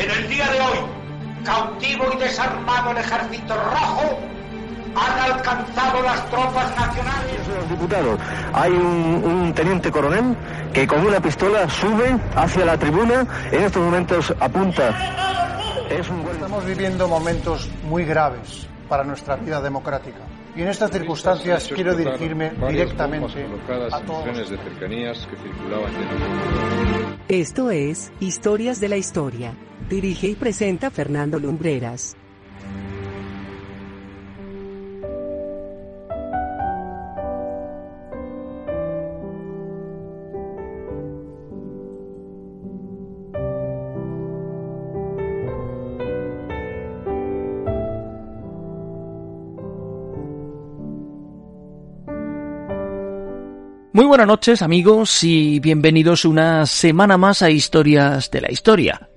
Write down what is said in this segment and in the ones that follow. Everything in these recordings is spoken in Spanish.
En el día de hoy, cautivo y desarmado el ejército rojo, han alcanzado las tropas nacionales. Los diputados, hay un, un teniente coronel que con una pistola sube hacia la tribuna, en estos momentos apunta. Es un buen- Estamos viviendo momentos muy graves para nuestra vida democrática. Y en estas circunstancias quiero dirigirme directamente a todos. trenes de cercanías que circulaban. Esto es Historias de la Historia. Dirige y presenta Fernando Lumbreras. Muy buenas noches amigos y bienvenidos una semana más a Historias de la Historia.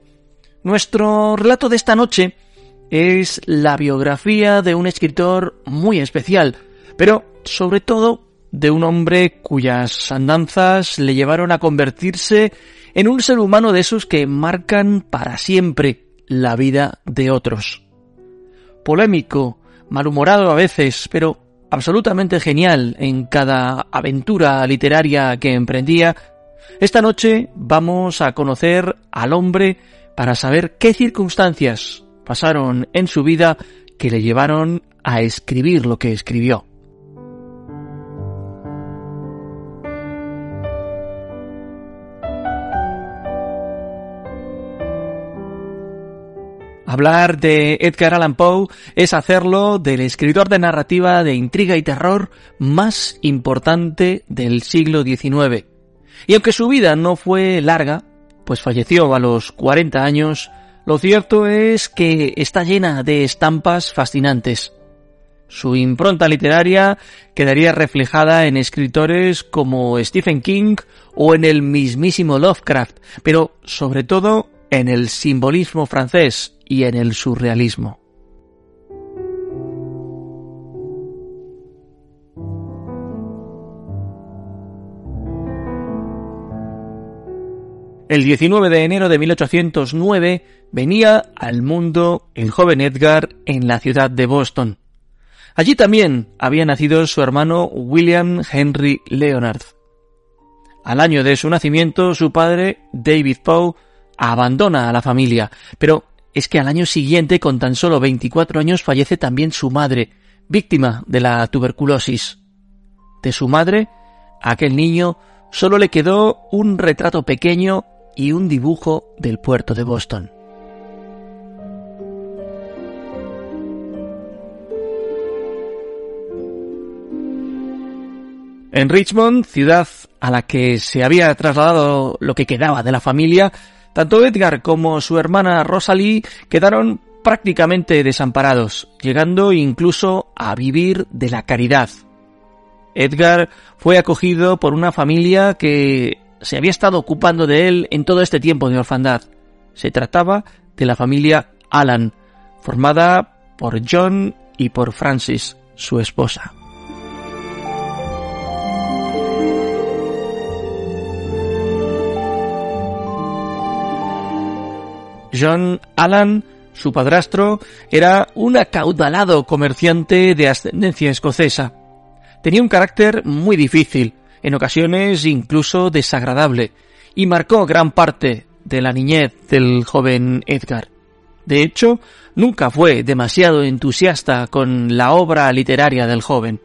Nuestro relato de esta noche es la biografía de un escritor muy especial, pero sobre todo de un hombre cuyas andanzas le llevaron a convertirse en un ser humano de esos que marcan para siempre la vida de otros. Polémico, malhumorado a veces, pero absolutamente genial en cada aventura literaria que emprendía, esta noche vamos a conocer al hombre para saber qué circunstancias pasaron en su vida que le llevaron a escribir lo que escribió. Hablar de Edgar Allan Poe es hacerlo del escritor de narrativa de intriga y terror más importante del siglo XIX. Y aunque su vida no fue larga, pues falleció a los 40 años, lo cierto es que está llena de estampas fascinantes. Su impronta literaria quedaría reflejada en escritores como Stephen King o en el mismísimo Lovecraft, pero sobre todo en el simbolismo francés y en el surrealismo. El 19 de enero de 1809 venía al mundo el joven Edgar en la ciudad de Boston. Allí también había nacido su hermano William Henry Leonard. Al año de su nacimiento, su padre, David Poe, abandona a la familia, pero es que al año siguiente, con tan solo 24 años, fallece también su madre, víctima de la tuberculosis. De su madre, aquel niño solo le quedó un retrato pequeño y un dibujo del puerto de Boston. En Richmond, ciudad a la que se había trasladado lo que quedaba de la familia, tanto Edgar como su hermana Rosalie quedaron prácticamente desamparados, llegando incluso a vivir de la caridad. Edgar fue acogido por una familia que se había estado ocupando de él en todo este tiempo de orfandad. Se trataba de la familia Allan, formada por John y por Francis, su esposa. John Allan, su padrastro, era un acaudalado comerciante de ascendencia escocesa. Tenía un carácter muy difícil, en ocasiones incluso desagradable, y marcó gran parte de la niñez del joven Edgar. De hecho, nunca fue demasiado entusiasta con la obra literaria del joven.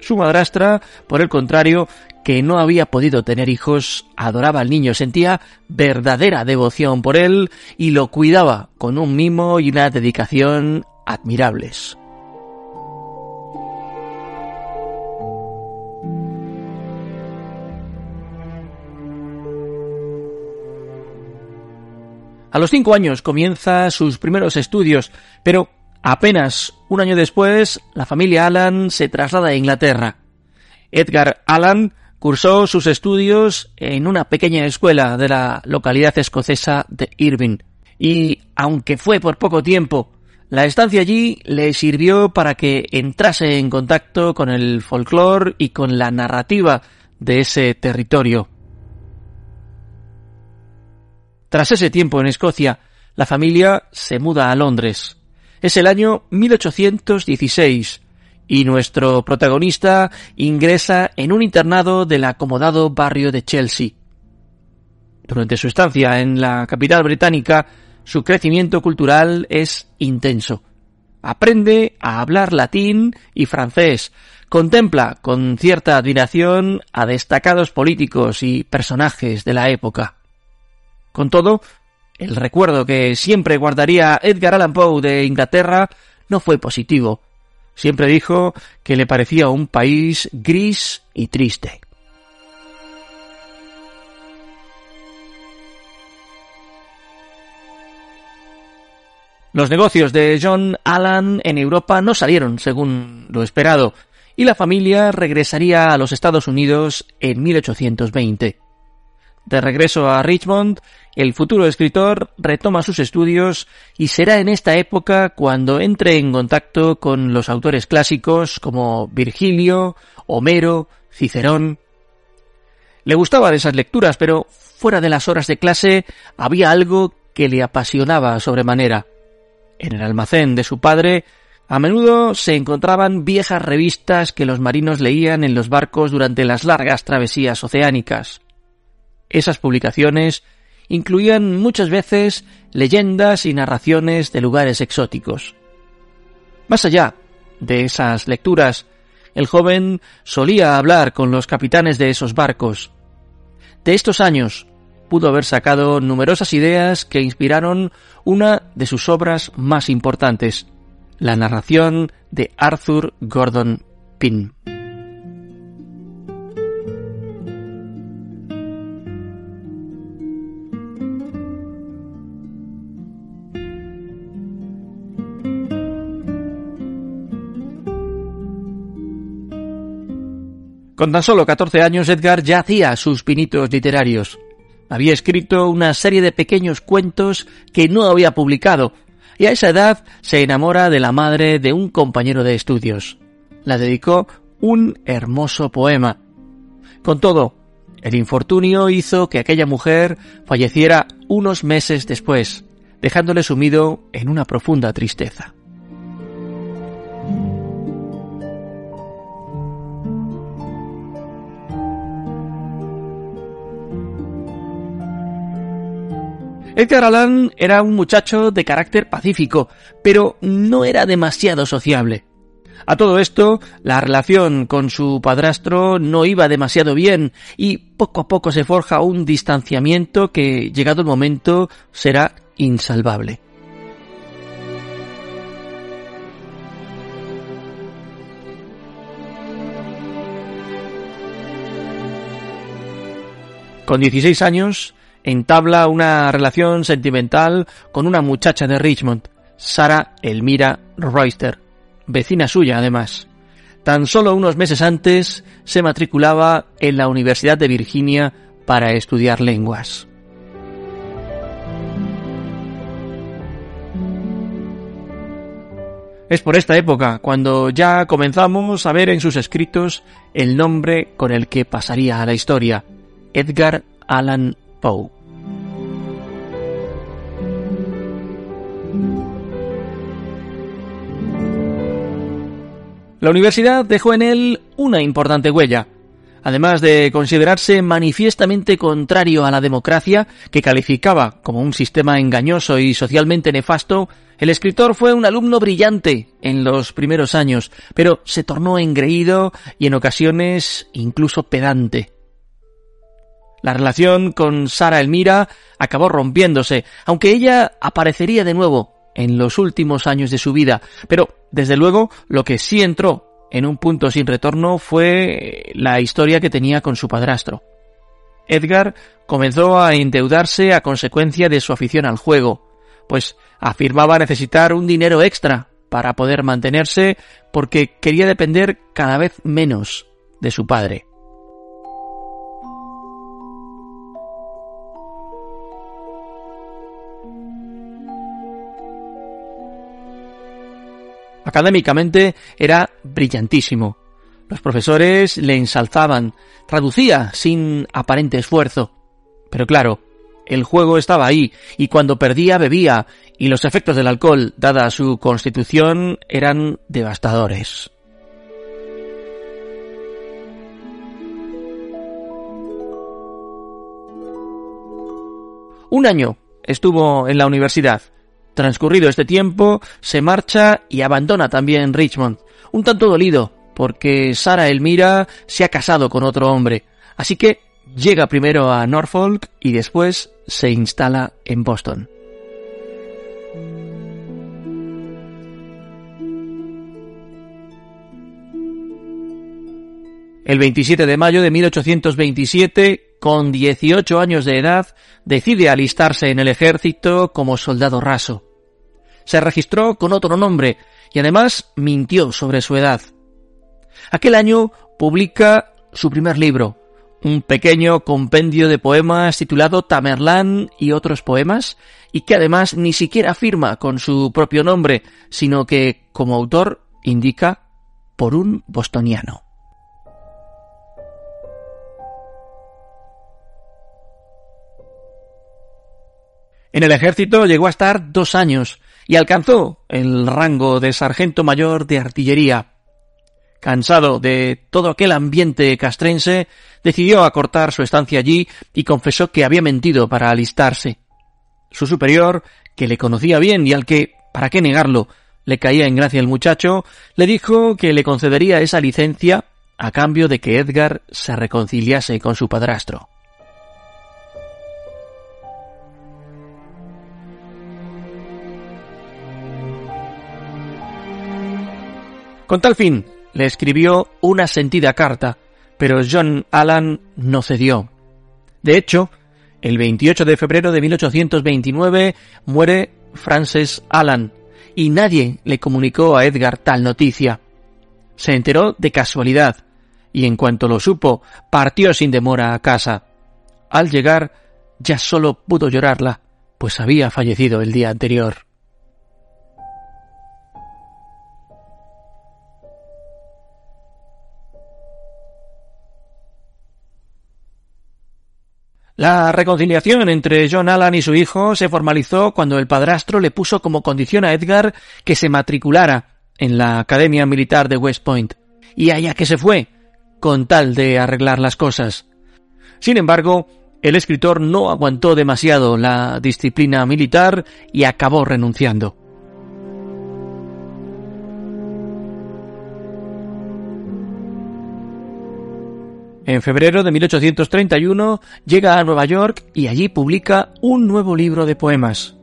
Su madrastra, por el contrario, que no había podido tener hijos, adoraba al niño, sentía verdadera devoción por él y lo cuidaba con un mimo y una dedicación admirables. A los cinco años comienza sus primeros estudios, pero apenas un año después la familia Allan se traslada a Inglaterra. Edgar Allan cursó sus estudios en una pequeña escuela de la localidad escocesa de Irving, y aunque fue por poco tiempo, la estancia allí le sirvió para que entrase en contacto con el folclore y con la narrativa de ese territorio. Tras ese tiempo en Escocia, la familia se muda a Londres. Es el año 1816 y nuestro protagonista ingresa en un internado del acomodado barrio de Chelsea. Durante su estancia en la capital británica, su crecimiento cultural es intenso. Aprende a hablar latín y francés, contempla con cierta admiración a destacados políticos y personajes de la época. Con todo, el recuerdo que siempre guardaría Edgar Allan Poe de Inglaterra no fue positivo. Siempre dijo que le parecía un país gris y triste. Los negocios de John Allan en Europa no salieron según lo esperado, y la familia regresaría a los Estados Unidos en 1820. De regreso a Richmond, el futuro escritor retoma sus estudios y será en esta época cuando entre en contacto con los autores clásicos como Virgilio, Homero, Cicerón. Le gustaban esas lecturas, pero fuera de las horas de clase había algo que le apasionaba sobremanera. En el almacén de su padre a menudo se encontraban viejas revistas que los marinos leían en los barcos durante las largas travesías oceánicas. Esas publicaciones incluían muchas veces leyendas y narraciones de lugares exóticos. Más allá de esas lecturas, el joven solía hablar con los capitanes de esos barcos. De estos años pudo haber sacado numerosas ideas que inspiraron una de sus obras más importantes, la narración de Arthur Gordon Pym. Con tan solo 14 años Edgar ya hacía sus pinitos literarios. Había escrito una serie de pequeños cuentos que no había publicado, y a esa edad se enamora de la madre de un compañero de estudios. La dedicó un hermoso poema. Con todo, el infortunio hizo que aquella mujer falleciera unos meses después, dejándole sumido en una profunda tristeza. Edgar Allan era un muchacho de carácter pacífico, pero no era demasiado sociable. A todo esto, la relación con su padrastro no iba demasiado bien y poco a poco se forja un distanciamiento que, llegado el momento, será insalvable. Con 16 años, entabla una relación sentimental con una muchacha de Richmond, Sara Elmira Royster, vecina suya además. Tan solo unos meses antes se matriculaba en la Universidad de Virginia para estudiar lenguas. Es por esta época cuando ya comenzamos a ver en sus escritos el nombre con el que pasaría a la historia, Edgar Allan Poe. La universidad dejó en él una importante huella. Además de considerarse manifiestamente contrario a la democracia, que calificaba como un sistema engañoso y socialmente nefasto, el escritor fue un alumno brillante en los primeros años, pero se tornó engreído y en ocasiones incluso pedante. La relación con Sara Elmira acabó rompiéndose, aunque ella aparecería de nuevo en los últimos años de su vida, pero desde luego lo que sí entró en un punto sin retorno fue la historia que tenía con su padrastro. Edgar comenzó a endeudarse a consecuencia de su afición al juego, pues afirmaba necesitar un dinero extra para poder mantenerse porque quería depender cada vez menos de su padre. Académicamente era brillantísimo. Los profesores le ensalzaban, traducía sin aparente esfuerzo. Pero claro, el juego estaba ahí, y cuando perdía bebía, y los efectos del alcohol, dada su constitución, eran devastadores. Un año estuvo en la universidad. Transcurrido este tiempo, se marcha y abandona también Richmond, un tanto dolido, porque Sara Elmira se ha casado con otro hombre. Así que llega primero a Norfolk y después se instala en Boston. El 27 de mayo de 1827, con 18 años de edad, decide alistarse en el ejército como soldado raso. Se registró con otro nombre y además mintió sobre su edad. Aquel año publica su primer libro, un pequeño compendio de poemas titulado Tamerlán y otros poemas, y que además ni siquiera firma con su propio nombre, sino que, como autor, indica por un bostoniano. En el ejército llegó a estar dos años y alcanzó el rango de sargento mayor de artillería. Cansado de todo aquel ambiente castrense, decidió acortar su estancia allí y confesó que había mentido para alistarse. Su superior, que le conocía bien y al que, para qué negarlo, le caía en gracia el muchacho, le dijo que le concedería esa licencia a cambio de que Edgar se reconciliase con su padrastro. Con tal fin, le escribió una sentida carta, pero John Allan no cedió. De hecho, el 28 de febrero de 1829 muere Frances Allan, y nadie le comunicó a Edgar tal noticia. Se enteró de casualidad, y en cuanto lo supo, partió sin demora a casa. Al llegar, ya solo pudo llorarla, pues había fallecido el día anterior. La reconciliación entre John Allan y su hijo se formalizó cuando el padrastro le puso como condición a Edgar que se matriculara en la Academia Militar de West Point, y allá que se fue, con tal de arreglar las cosas. Sin embargo, el escritor no aguantó demasiado la disciplina militar y acabó renunciando. En febrero de 1831 llega a Nueva York y allí publica un nuevo libro de poemas.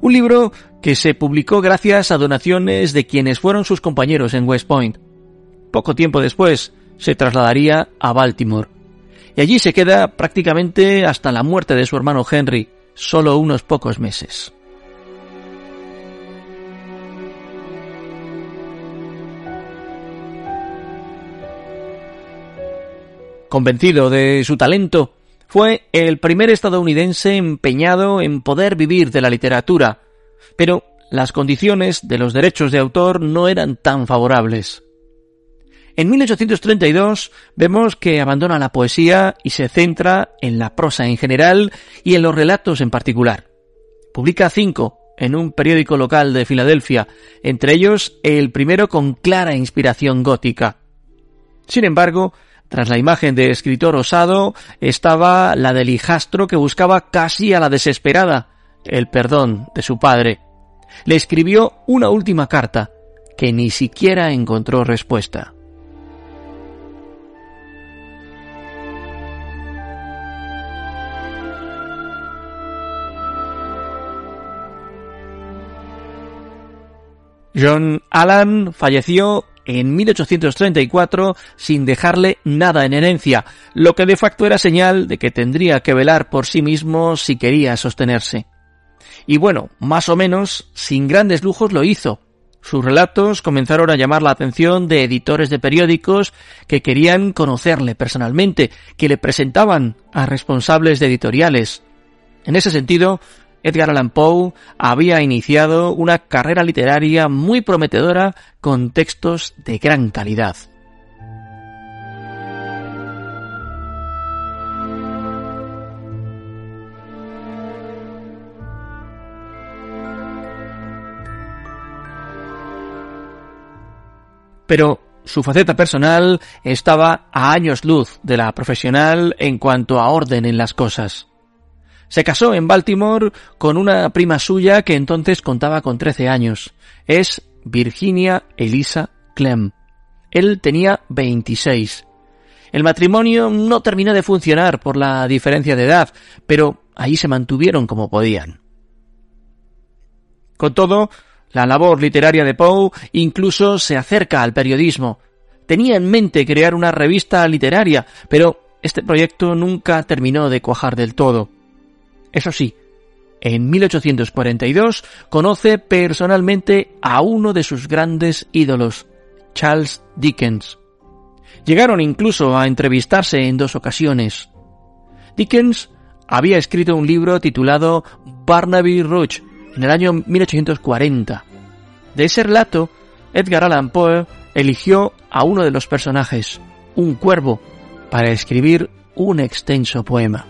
Un libro que se publicó gracias a donaciones de quienes fueron sus compañeros en West Point. Poco tiempo después se trasladaría a Baltimore. Y allí se queda prácticamente hasta la muerte de su hermano Henry, solo unos pocos meses. Convencido de su talento, fue el primer estadounidense empeñado en poder vivir de la literatura, pero las condiciones de los derechos de autor no eran tan favorables. En 1832 vemos que abandona la poesía y se centra en la prosa en general y en los relatos en particular. Publica cinco en un periódico local de Filadelfia, entre ellos el primero con clara inspiración gótica. Sin embargo, tras la imagen de escritor osado estaba la del hijastro que buscaba casi a la desesperada el perdón de su padre. Le escribió una última carta que ni siquiera encontró respuesta. John Allan falleció en 1834 sin dejarle nada en herencia, lo que de facto era señal de que tendría que velar por sí mismo si quería sostenerse. Y bueno, más o menos, sin grandes lujos lo hizo. Sus relatos comenzaron a llamar la atención de editores de periódicos que querían conocerle personalmente, que le presentaban a responsables de editoriales. En ese sentido, Edgar Allan Poe había iniciado una carrera literaria muy prometedora con textos de gran calidad. Pero su faceta personal estaba a años luz de la profesional en cuanto a orden en las cosas. Se casó en Baltimore con una prima suya que entonces contaba con 13 años. Es Virginia Elisa Clem. Él tenía 26. El matrimonio no terminó de funcionar por la diferencia de edad, pero ahí se mantuvieron como podían. Con todo, la labor literaria de Poe incluso se acerca al periodismo. Tenía en mente crear una revista literaria, pero este proyecto nunca terminó de cuajar del todo. Eso sí, en 1842 conoce personalmente a uno de sus grandes ídolos, Charles Dickens. Llegaron incluso a entrevistarse en dos ocasiones. Dickens había escrito un libro titulado Barnaby Rudge en el año 1840. De ese relato, Edgar Allan Poe eligió a uno de los personajes, un cuervo, para escribir un extenso poema.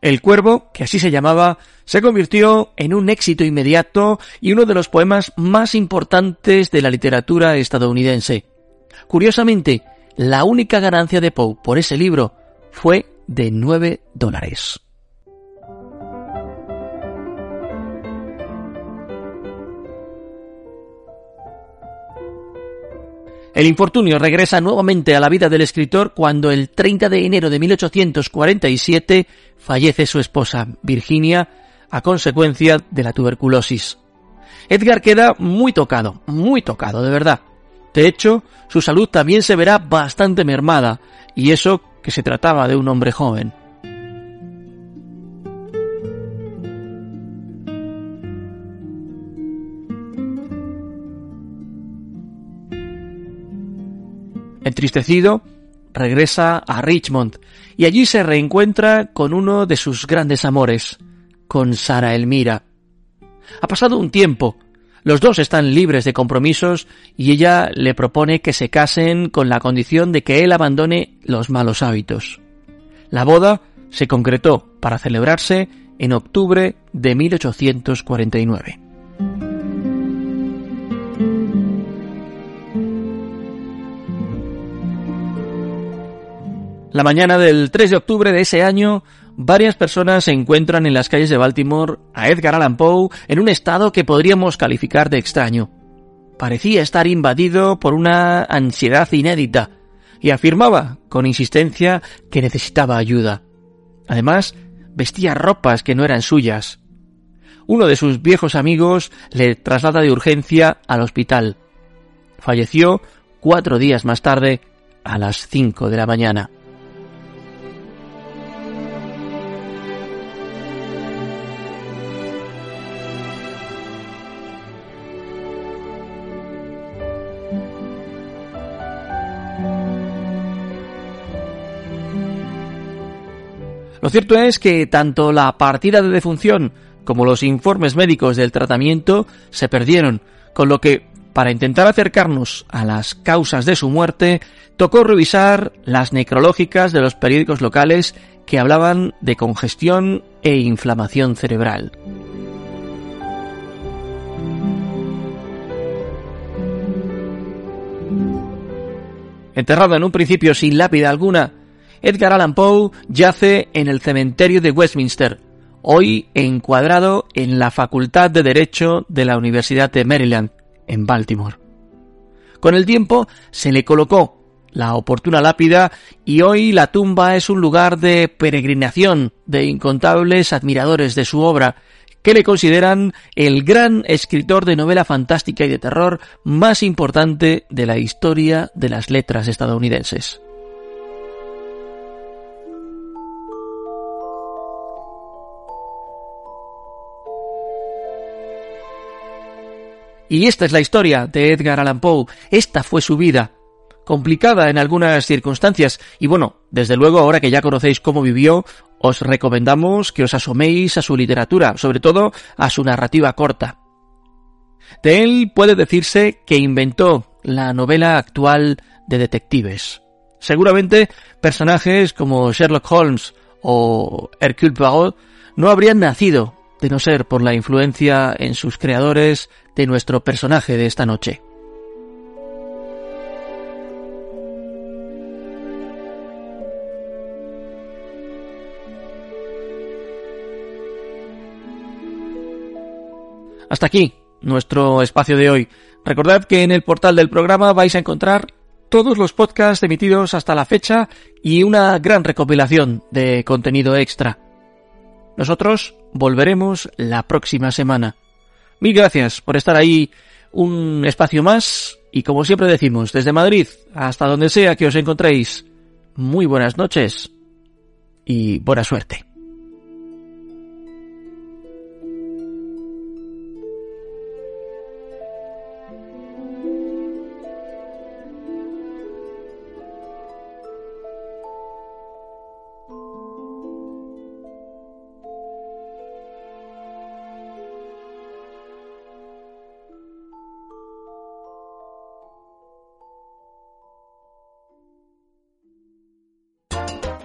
El Cuervo, que así se llamaba, se convirtió en un éxito inmediato y uno de los poemas más importantes de la literatura estadounidense. Curiosamente, la única ganancia de Poe por ese libro fue de 9 dólares. El infortunio regresa nuevamente a la vida del escritor cuando el 30 de enero de 1847 fallece su esposa, Virginia, a consecuencia de la tuberculosis. Edgar queda muy tocado, muy tocado, de verdad. De hecho, su salud también se verá bastante mermada, y eso que se trataba de un hombre joven. Entristecido, regresa a Richmond y allí se reencuentra con uno de sus grandes amores, con Sara Elmira. Ha pasado un tiempo, los dos están libres de compromisos y ella le propone que se casen con la condición de que él abandone los malos hábitos. La boda se concretó para celebrarse en octubre de 1849. La mañana del 3 de octubre de ese año, varias personas se encuentran en las calles de Baltimore a Edgar Allan Poe en un estado que podríamos calificar de extraño. Parecía estar invadido por una ansiedad inédita y afirmaba con insistencia que necesitaba ayuda. Además, vestía ropas que no eran suyas. Uno de sus viejos amigos le traslada de urgencia al hospital. Falleció cuatro días más tarde, a las cinco de la mañana. Lo cierto es que tanto la partida de defunción como los informes médicos del tratamiento se perdieron, con lo que, para intentar acercarnos a las causas de su muerte, tocó revisar las necrológicas de los periódicos locales que hablaban de congestión e inflamación cerebral. Enterrado en un principio sin lápida alguna Edgar Allan Poe yace en el cementerio de Westminster, hoy encuadrado en la Facultad de Derecho de la Universidad de Maryland, en Baltimore. Con el tiempo se le colocó la oportuna lápida y hoy la tumba es un lugar de peregrinación de incontables admiradores de su obra que le consideran el gran escritor de novela fantástica y de terror más importante de la historia de las letras estadounidenses. Y esta es la historia de Edgar Allan Poe. Esta fue su vida, complicada en algunas circunstancias. Y bueno, desde luego ahora que ya conocéis cómo vivió, os recomendamos que os asoméis a su literatura, sobre todo a su narrativa corta. De él puede decirse que inventó la novela actual de detectives. Seguramente personajes como Sherlock Holmes o Hercule Poirot no habrían nacido de no ser por la influencia en sus creadores de nuestro personaje de esta noche. Hasta aquí nuestro espacio de hoy. Recordad que en el portal del programa vais a encontrar todos los podcasts emitidos hasta la fecha y una gran recopilación de contenido extra. Nosotros volveremos la próxima semana. Mil gracias por estar ahí un espacio más y como siempre decimos, desde Madrid hasta donde sea que os encontréis, muy buenas noches y buena suerte.